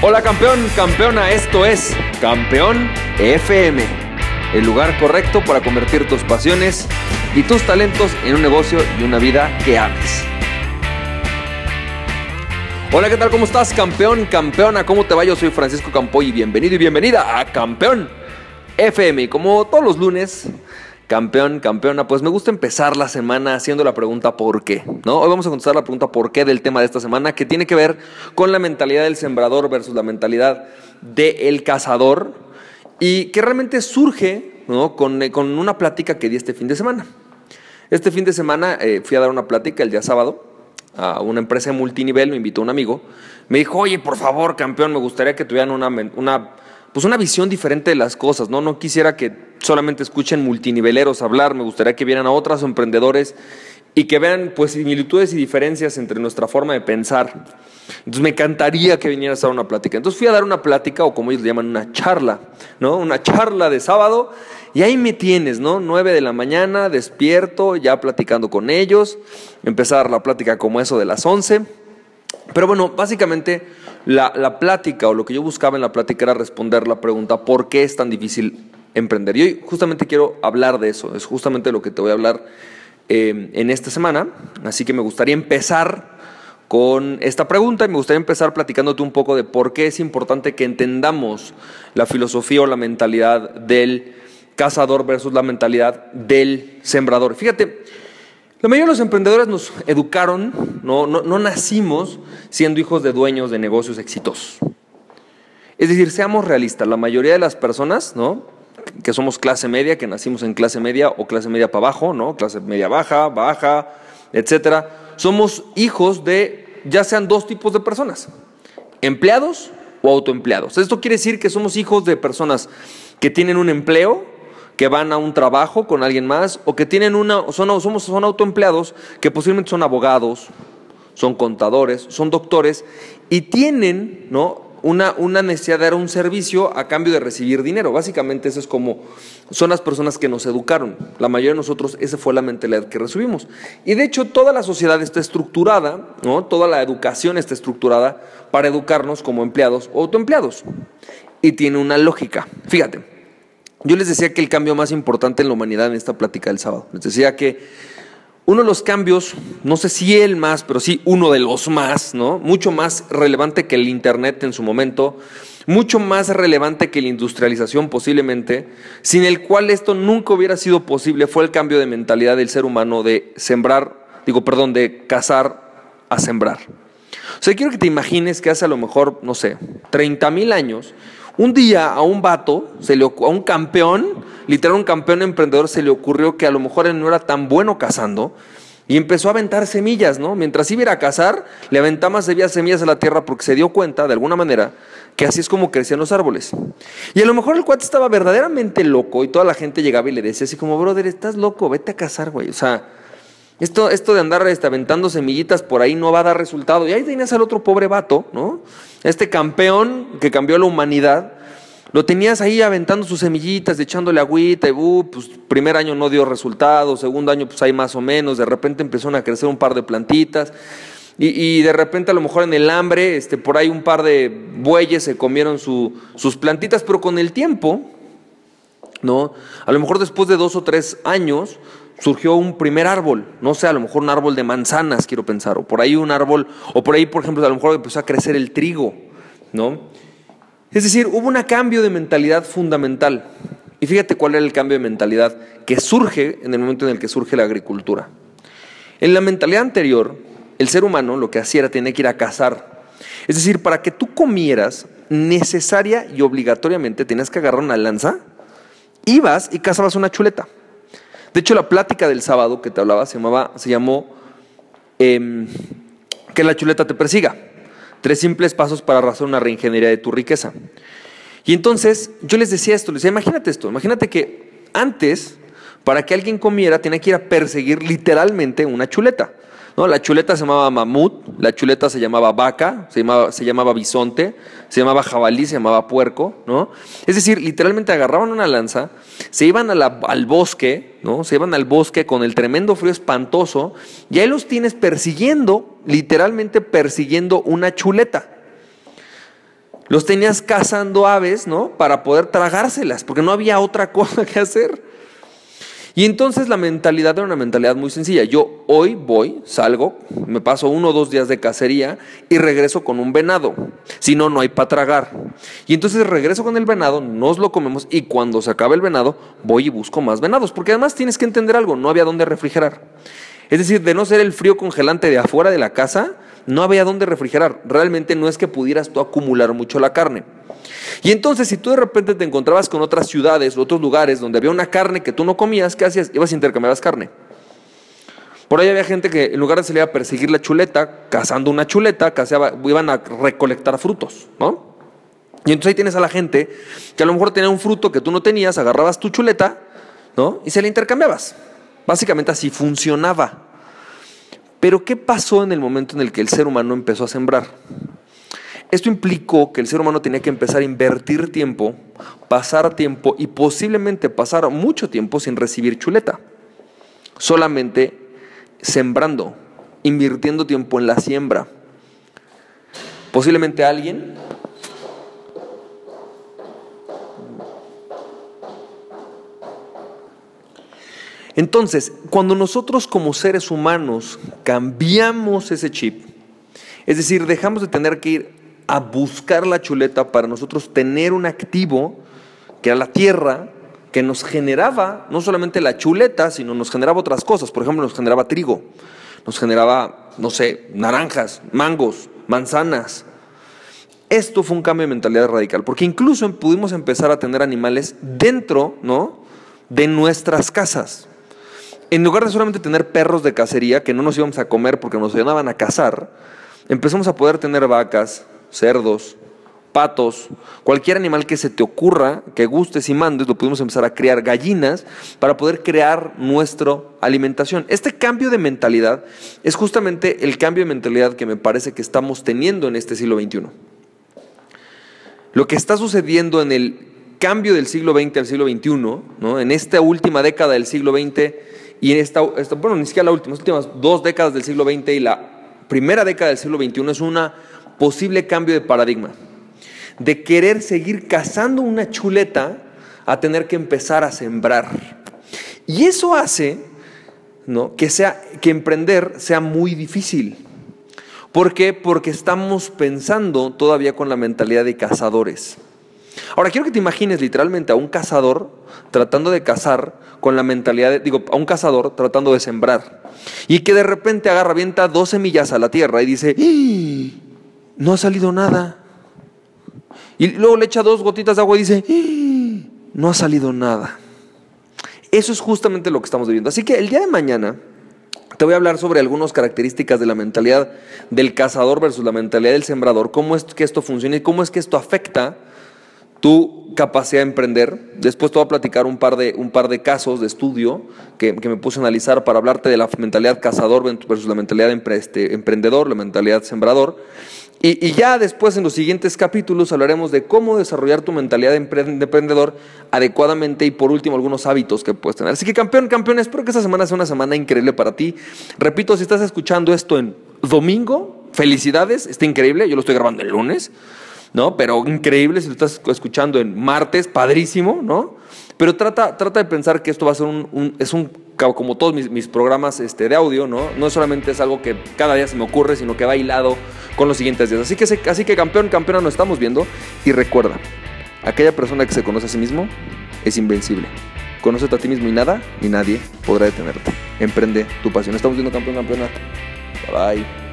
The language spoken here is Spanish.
Hola campeón, campeona, esto es Campeón FM, el lugar correcto para convertir tus pasiones y tus talentos en un negocio y una vida que ames. Hola, ¿qué tal? ¿Cómo estás, campeón, campeona? ¿Cómo te va? Yo soy Francisco Campoy y bienvenido y bienvenida a Campeón FM. Como todos los lunes, campeón, campeona, pues me gusta empezar la semana haciendo la pregunta ¿por qué? ¿no? Hoy vamos a contestar la pregunta ¿por qué? del tema de esta semana, que tiene que ver con la mentalidad del sembrador versus la mentalidad del cazador y que realmente surge ¿no? con, eh, con, una plática que di este fin de semana. Este fin de semana eh, fui a dar una plática el día sábado a una empresa de multinivel, me invitó un amigo, me dijo, oye, por favor, campeón, me gustaría que tuvieran una, una pues una visión diferente de las cosas, ¿no? No quisiera que solamente escuchen multiniveleros hablar, me gustaría que vieran a otros emprendedores y que vean pues similitudes y diferencias entre nuestra forma de pensar. Entonces me encantaría que vinieras a dar una plática. Entonces fui a dar una plática o como ellos llaman una charla, ¿no? Una charla de sábado y ahí me tienes, ¿no? Nueve de la mañana, despierto, ya platicando con ellos, empezar la plática como eso de las once. Pero bueno, básicamente la, plática o lo que yo buscaba en la plática era responder la pregunta, ¿por qué es tan difícil emprender? Y hoy justamente quiero hablar de eso, es justamente lo que te voy a hablar eh, en esta semana, así que me gustaría empezar con esta pregunta y me gustaría empezar platicándote un poco de por qué es importante que entendamos la filosofía o la mentalidad del cazador versus la mentalidad del sembrador. Fíjate, la mayoría de los emprendedores nos educaron, no, no, nacimos siendo hijos de dueños de negocios exitosos. Es decir, seamos realistas, la mayoría de las personas, ¿no? Que somos clase media, que nacimos en clase media o clase media para abajo, ¿no? clase media baja, baja, etcétera, somos hijos de ya sean dos tipos de personas, empleados o autoempleados. Esto quiere decir que somos hijos de personas que tienen un empleo, que van a un trabajo con alguien más o que tienen una, son, somos, son autoempleados que posiblemente son abogados, son contadores, son doctores y tienen ¿no? Una, una necesidad de dar un servicio a cambio de recibir dinero. Básicamente eso es como, son las personas que nos educaron. La mayoría de nosotros esa fue la mentalidad que recibimos. Y de hecho toda la sociedad está estructurada, ¿no? toda la educación está estructurada para educarnos como empleados o autoempleados. Y tiene una lógica. Fíjate. Yo les decía que el cambio más importante en la humanidad en esta plática del sábado, les decía que uno de los cambios, no sé si el más, pero sí uno de los más, ¿no? Mucho más relevante que el Internet en su momento, mucho más relevante que la industrialización posiblemente, sin el cual esto nunca hubiera sido posible, fue el cambio de mentalidad del ser humano de sembrar, digo, perdón, de cazar a sembrar. O sea, quiero que te imagines que hace a lo mejor, no sé, 30 mil años, un día a un vato, se le, a un campeón, literal un campeón emprendedor, se le ocurrió que a lo mejor él no era tan bueno cazando y empezó a aventar semillas, ¿no? Mientras iba a, cazar, le aventaba semillas a la tierra porque se dio cuenta, de alguna manera, que así es como crecían los árboles. Y a lo mejor el cuate estaba verdaderamente loco y toda la gente llegaba y le decía así como, brother, estás loco, vete a cazar, güey. O sea, esto, esto de andar este, aventando semillitas por ahí no va a dar resultado. Y ahí tenías al otro pobre vato, ¿no? Este campeón que cambió la humanidad, lo tenías ahí aventando sus semillitas, echándole agüita, y uh, pues primer año no dio resultado, segundo año pues hay más o menos, de repente empezaron a crecer un par de plantitas. Y, de repente a lo mejor en el hambre, este, por ahí un par de bueyes se comieron sus plantitas, pero con el tiempo, ¿no? A lo mejor después de dos o tres años, surgió un primer árbol, no sé, a lo mejor un árbol de manzanas, quiero pensar, o por ahí un árbol, o por ahí, por ejemplo, a lo mejor empezó a crecer el trigo, ¿no? Es decir, hubo un cambio de mentalidad fundamental. Y fíjate cuál era el cambio de mentalidad que surge en el momento en el que surge la agricultura. En la mentalidad anterior, el ser humano lo que hacía era tener que ir a cazar. Es decir, para que tú comieras, necesaria y obligatoriamente tenías que agarrar una lanza, ibas y cazabas una chuleta. De hecho, la plática del sábado que te hablaba se, llamaba, se llamó em, Que la chuleta te persiga. Tres simples pasos para arrasar una reingeniería de tu riqueza. Y entonces yo les decía esto, les decía, imagínate esto, imagínate que antes, para que alguien comiera, tenía que ir a perseguir literalmente una chuleta. La chuleta se llamaba mamut, la chuleta se llamaba vaca, se llamaba, se llamaba bisonte, se llamaba jabalí, se llamaba puerco, ¿no? Es decir, literalmente agarraban una lanza, se iban al bosque, ¿no? Se iban al bosque con el tremendo frío espantoso y ahí los tienes persiguiendo, literalmente persiguiendo una chuleta. Los tenías cazando aves, ¿no? Para poder tragárselas, porque no había otra cosa que hacer. Y entonces la mentalidad era una mentalidad muy sencilla. Yo hoy voy, salgo, me paso uno o dos días de cacería y regreso con un venado. Si no, no hay para tragar. Y entonces regreso con el venado, nos lo comemos y cuando se acabe el venado, voy y busco más venados. Porque además tienes que entender algo, no había dónde refrigerar. Es decir, de no ser el frío congelante de afuera de la casa, no había dónde refrigerar. Realmente no es que pudieras tú acumular mucho la carne. Y entonces, si tú de repente te encontrabas con otras ciudades o otros lugares donde había una carne que tú no comías, ¿qué hacías? Ibas a intercambiar carne. Por ahí había gente que en lugar de salir a perseguir la chuleta, cazando una chuleta, iban a recolectar frutos, ¿no? Y entonces ahí tienes a la gente que a lo mejor tenía un fruto que tú no tenías, agarrabas tu chuleta, ¿no? Y se la intercambiabas. Básicamente así funcionaba. Pero ¿qué pasó en el momento en el que el ser humano empezó a sembrar? Esto implicó que el ser humano tenía que empezar a invertir tiempo, pasar tiempo y posiblemente pasar mucho tiempo sin recibir chuleta. Solamente sembrando, invirtiendo tiempo en la siembra. Posiblemente alguien Entonces, cuando nosotros como seres humanos cambiamos ese chip, es decir, dejamos de tener que ir a buscar la chuleta para nosotros tener un activo, que era la tierra, que nos generaba no solamente la chuleta, sino nos generaba otras cosas. Por ejemplo, nos generaba trigo, nos generaba, no sé, naranjas, mangos, manzanas. Esto fue un cambio de mentalidad radical, porque incluso pudimos empezar a tener animales dentro, ¿no? de nuestras casas en lugar de solamente tener perros de cacería que no nos íbamos a comer porque nos ayudaban a cazar, empezamos a poder tener vacas, cerdos, patos, cualquier animal que se te ocurra, que gustes y mandes, lo pudimos empezar a criar gallinas para poder crear nuestra alimentación. Este cambio de mentalidad es justamente el cambio de mentalidad que me parece que estamos teniendo en este siglo XXI. Lo que está sucediendo en el cambio del siglo XX al siglo XXI, ¿no? en esta última década del siglo XX, y en esta, bueno, ni siquiera las últimas, últimas dos décadas del siglo XX y la primera década del siglo XXI es un posible cambio de paradigma. De querer seguir cazando una chuleta a tener que empezar a sembrar. Y eso hace ¿no? que, sea, que emprender sea muy difícil. ¿Por qué? Porque estamos pensando todavía con la mentalidad de cazadores. Ahora quiero que te imagines literalmente a un cazador tratando de cazar con la mentalidad de, digo, a un cazador tratando de sembrar. Y que de repente agarra, avienta dos semillas a la tierra y dice, no ha salido nada. Y luego le echa dos gotitas de agua y dice, no ha salido nada. Eso es justamente lo que estamos viviendo. Así que el día de mañana te voy a hablar sobre algunas características de la mentalidad del cazador versus la mentalidad del sembrador, cómo es que esto funciona y cómo es que esto afecta tu capacidad de emprender. Después te voy a platicar un par de, un par de casos de estudio que, me puse a analizar para hablarte de la mentalidad cazador versus la mentalidad este, emprendedor, la mentalidad sembrador. Y, ya después en los siguientes capítulos hablaremos de cómo desarrollar tu mentalidad de emprendedor adecuadamente y por último algunos hábitos que puedes tener. Así que campeón, campeón, espero que esta semana sea una semana increíble para ti. Repito, si estás escuchando esto en domingo, felicidades, está increíble, yo lo estoy grabando el lunes. ¿No? Pero increíble si lo estás escuchando en martes, padrísimo, ¿no? Pero trata, trata de pensar que esto va a ser un, es un, como todos mis, programas este, de audio, ¿no? No solamente es algo que cada día se me ocurre, sino que va hilado con los siguientes días. Así que, así que campeón, campeona, nos estamos viendo. Y recuerda, aquella persona que se conoce a sí mismo es invencible. Conócete a ti mismo y nada ni nadie podrá detenerte. Emprende tu pasión. Estamos viendo campeón, campeona. Bye bye.